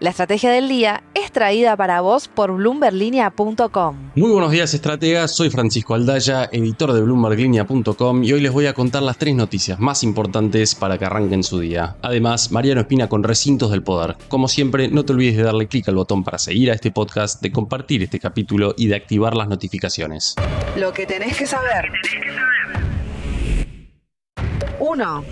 La estrategia del día es traída para vos por bloomberlinia.com. Muy buenos días, estrategas. Soy Francisco Aldaya, editor de bloomberlinia.com y hoy les voy a contar las tres noticias más importantes para que arranquen su día. Además, Mariano Espina con Recintos del Poder. Como siempre, no te olvides de darle clic al botón para seguir a este podcast, de compartir este capítulo y de activar las notificaciones. Lo que tenés que saber. 1.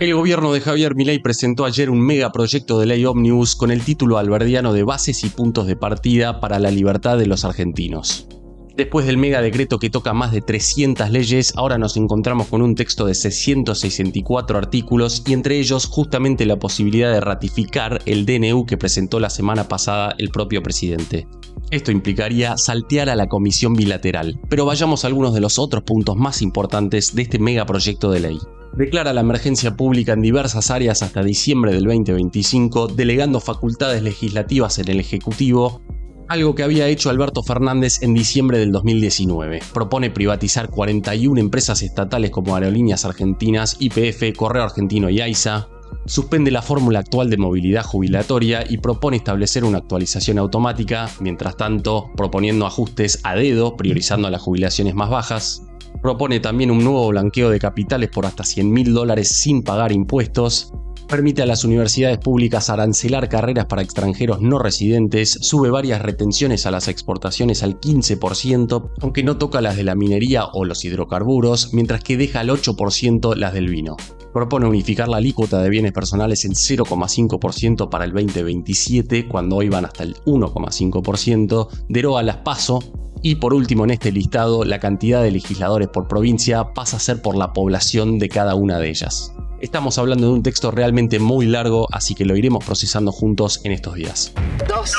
El gobierno de Javier Milei presentó ayer un megaproyecto de ley Omnibus con el título alberdiano de Bases y puntos de partida para la libertad de los argentinos. Después del mega decreto que toca más de 300 leyes, ahora nos encontramos con un texto de 664 artículos y entre ellos justamente la posibilidad de ratificar el DNU que presentó la semana pasada el propio presidente. Esto implicaría saltear a la comisión bilateral, pero vayamos a algunos de los otros puntos más importantes de este megaproyecto de ley declara la emergencia pública en diversas áreas hasta diciembre del 2025, delegando facultades legislativas en el Ejecutivo, algo que había hecho Alberto Fernández en diciembre del 2019. Propone privatizar 41 empresas estatales como Aerolíneas Argentinas, IPF, Correo Argentino y AISA, suspende la fórmula actual de movilidad jubilatoria y propone establecer una actualización automática, mientras tanto proponiendo ajustes a dedo, priorizando las jubilaciones más bajas, Propone también un nuevo blanqueo de capitales por hasta 100 mil dólares sin pagar impuestos. Permite a las universidades públicas arancelar carreras para extranjeros no residentes, sube varias retenciones a las exportaciones al 15%, aunque no toca las de la minería o los hidrocarburos, mientras que deja al 8% las del vino. Propone unificar la alícuota de bienes personales en 0,5% para el 2027, cuando hoy van hasta el 1,5%, deroga las PASO, y por último, en este listado, la cantidad de legisladores por provincia pasa a ser por la población de cada una de ellas. Estamos hablando de un texto realmente muy largo, así que lo iremos procesando juntos en estos días. 2.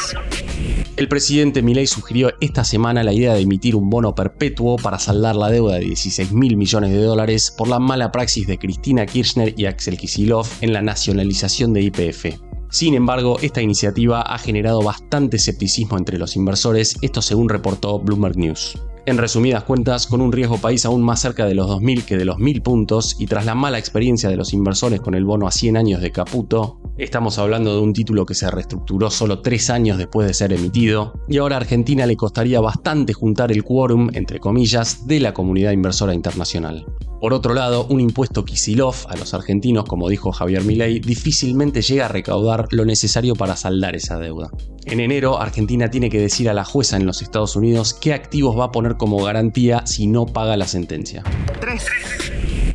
El presidente Milei sugirió esta semana la idea de emitir un bono perpetuo para saldar la deuda de 16 mil millones de dólares por la mala praxis de Cristina Kirchner y Axel Kisilov en la nacionalización de IPF. Sin embargo, esta iniciativa ha generado bastante escepticismo entre los inversores, esto según reportó Bloomberg News. En resumidas cuentas, con un riesgo país aún más cerca de los 2.000 que de los 1.000 puntos y tras la mala experiencia de los inversores con el bono a 100 años de Caputo, estamos hablando de un título que se reestructuró solo 3 años después de ser emitido, y ahora a Argentina le costaría bastante juntar el quórum, entre comillas, de la comunidad inversora internacional. Por otro lado, un impuesto Kisilov a los argentinos, como dijo Javier Milei, difícilmente llega a recaudar lo necesario para saldar esa deuda. En enero, Argentina tiene que decir a la jueza en los Estados Unidos qué activos va a poner como garantía si no paga la sentencia.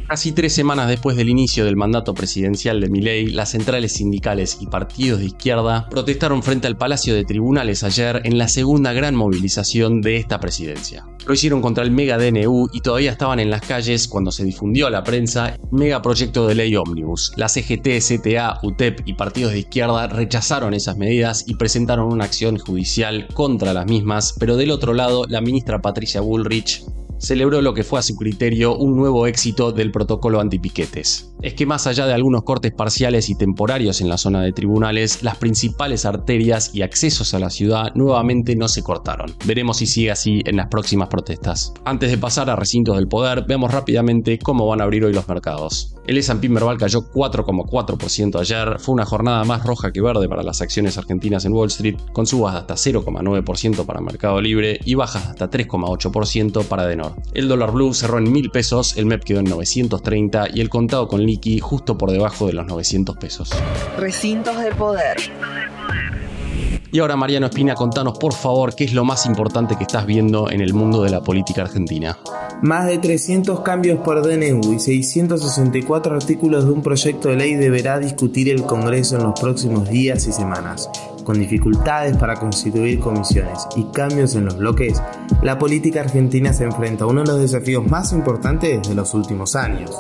Casi tres semanas después del inicio del mandato presidencial de Milei, las centrales sindicales y partidos de izquierda protestaron frente al Palacio de Tribunales ayer en la segunda gran movilización de esta presidencia. Lo hicieron contra el mega DNU y todavía estaban en las calles cuando se difundió a la prensa mega proyecto de ley ómnibus. La CGT, CTA, UTEP y partidos de izquierda rechazaron esas medidas y presentaron una acción judicial contra las mismas, pero del otro lado la ministra Patricia Bullrich celebró lo que fue a su criterio un nuevo éxito del protocolo antipiquetes. Es que más allá de algunos cortes parciales y temporarios en la zona de tribunales, las principales arterias y accesos a la ciudad nuevamente no se cortaron. Veremos si sigue así en las próximas protestas. Antes de pasar a recintos del poder, veamos rápidamente cómo van a abrir hoy los mercados. El S&P Merval cayó 4,4% ayer, fue una jornada más roja que verde para las acciones argentinas en Wall Street, con subas de hasta 0,9% para Mercado Libre y bajas de hasta 3,8% para Denor. El dólar blue cerró en 1000 pesos, el MEP quedó en 930 y el contado con liqui justo por debajo de los 900 pesos. Recintos del poder. Y ahora Mariano Espina, contanos por favor qué es lo más importante que estás viendo en el mundo de la política argentina. Más de 300 cambios por DNU y 664 artículos de un proyecto de ley deberá discutir el Congreso en los próximos días y semanas. Con dificultades para constituir comisiones y cambios en los bloques, la política argentina se enfrenta a uno de los desafíos más importantes de los últimos años.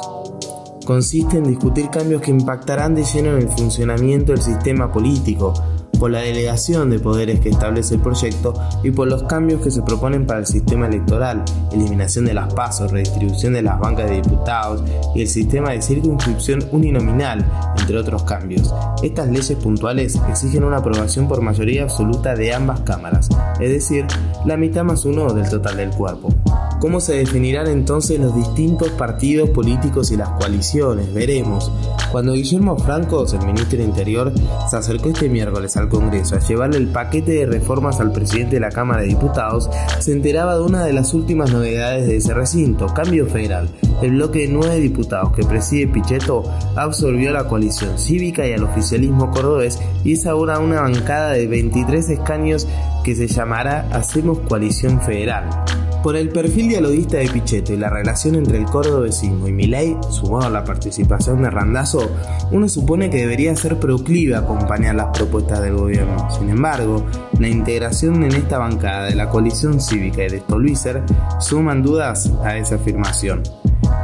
Consiste en discutir cambios que impactarán de lleno en el funcionamiento del sistema político, por la delegación de poderes que establece el proyecto y por los cambios que se proponen para el sistema electoral, eliminación de las pasos, redistribución de las bancas de diputados y el sistema de circunscripción uninominal, entre otros cambios. Estas leyes puntuales exigen una aprobación por mayoría absoluta de ambas cámaras, es decir, la mitad más uno del total del cuerpo. ¿Cómo se definirán entonces los distintos partidos políticos y las coaliciones? Veremos. Cuando Guillermo Francos, el ministro del Interior, se acercó este miércoles al Congreso a llevarle el paquete de reformas al presidente de la Cámara de Diputados, se enteraba de una de las últimas novedades de ese recinto, Cambio Federal. El bloque de nueve diputados que preside Pichetto absorbió a la coalición cívica y al oficialismo cordobés y es ahora una bancada de 23 escaños que se llamará Hacemos Coalición Federal. Por el perfil dialoguista de Pichetto y la relación entre el cordobesismo y Milei, sumado a la participación de Randazo, uno supone que debería ser proclive a acompañar las propuestas del gobierno. Sin embargo, la integración en esta bancada de la coalición cívica y de Stolbizer suman dudas a esa afirmación.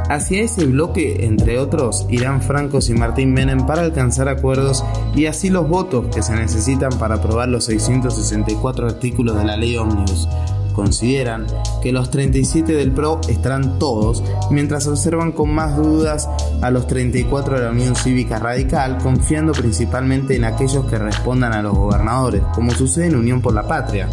Hacia ese bloque, entre otros, irán Francos y Martín Menem para alcanzar acuerdos y así los votos que se necesitan para aprobar los 664 artículos de la ley Omnibus. Consideran que los 37 del PRO estarán todos, mientras observan con más dudas a los 34 de la Unión Cívica Radical, confiando principalmente en aquellos que respondan a los gobernadores, como sucede en Unión por la Patria.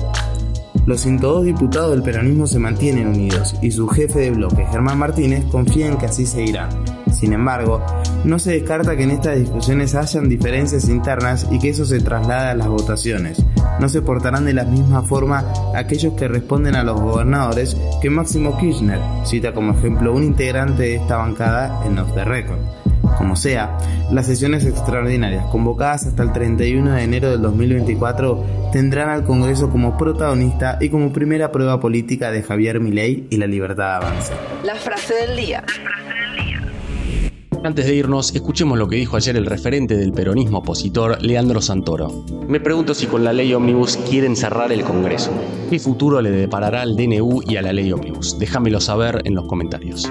Los 102 diputados del peronismo se mantienen unidos y su jefe de bloque, Germán Martínez, confía en que así seguirán. Sin embargo, no se descarta que en estas discusiones hayan diferencias internas y que eso se traslade a las votaciones. No se portarán de la misma forma aquellos que responden a los gobernadores que Máximo Kirchner, cita como ejemplo un integrante de esta bancada en Off the Record. Como sea, las sesiones extraordinarias convocadas hasta el 31 de enero del 2024 tendrán al Congreso como protagonista y como primera prueba política de Javier Milei y la libertad avanza. La frase del día. Antes de irnos, escuchemos lo que dijo ayer el referente del peronismo opositor, Leandro Santoro. Me pregunto si con la ley Omnibus quieren cerrar el Congreso. ¿Qué futuro le deparará al DNU y a la ley Omnibus? Déjamelo saber en los comentarios.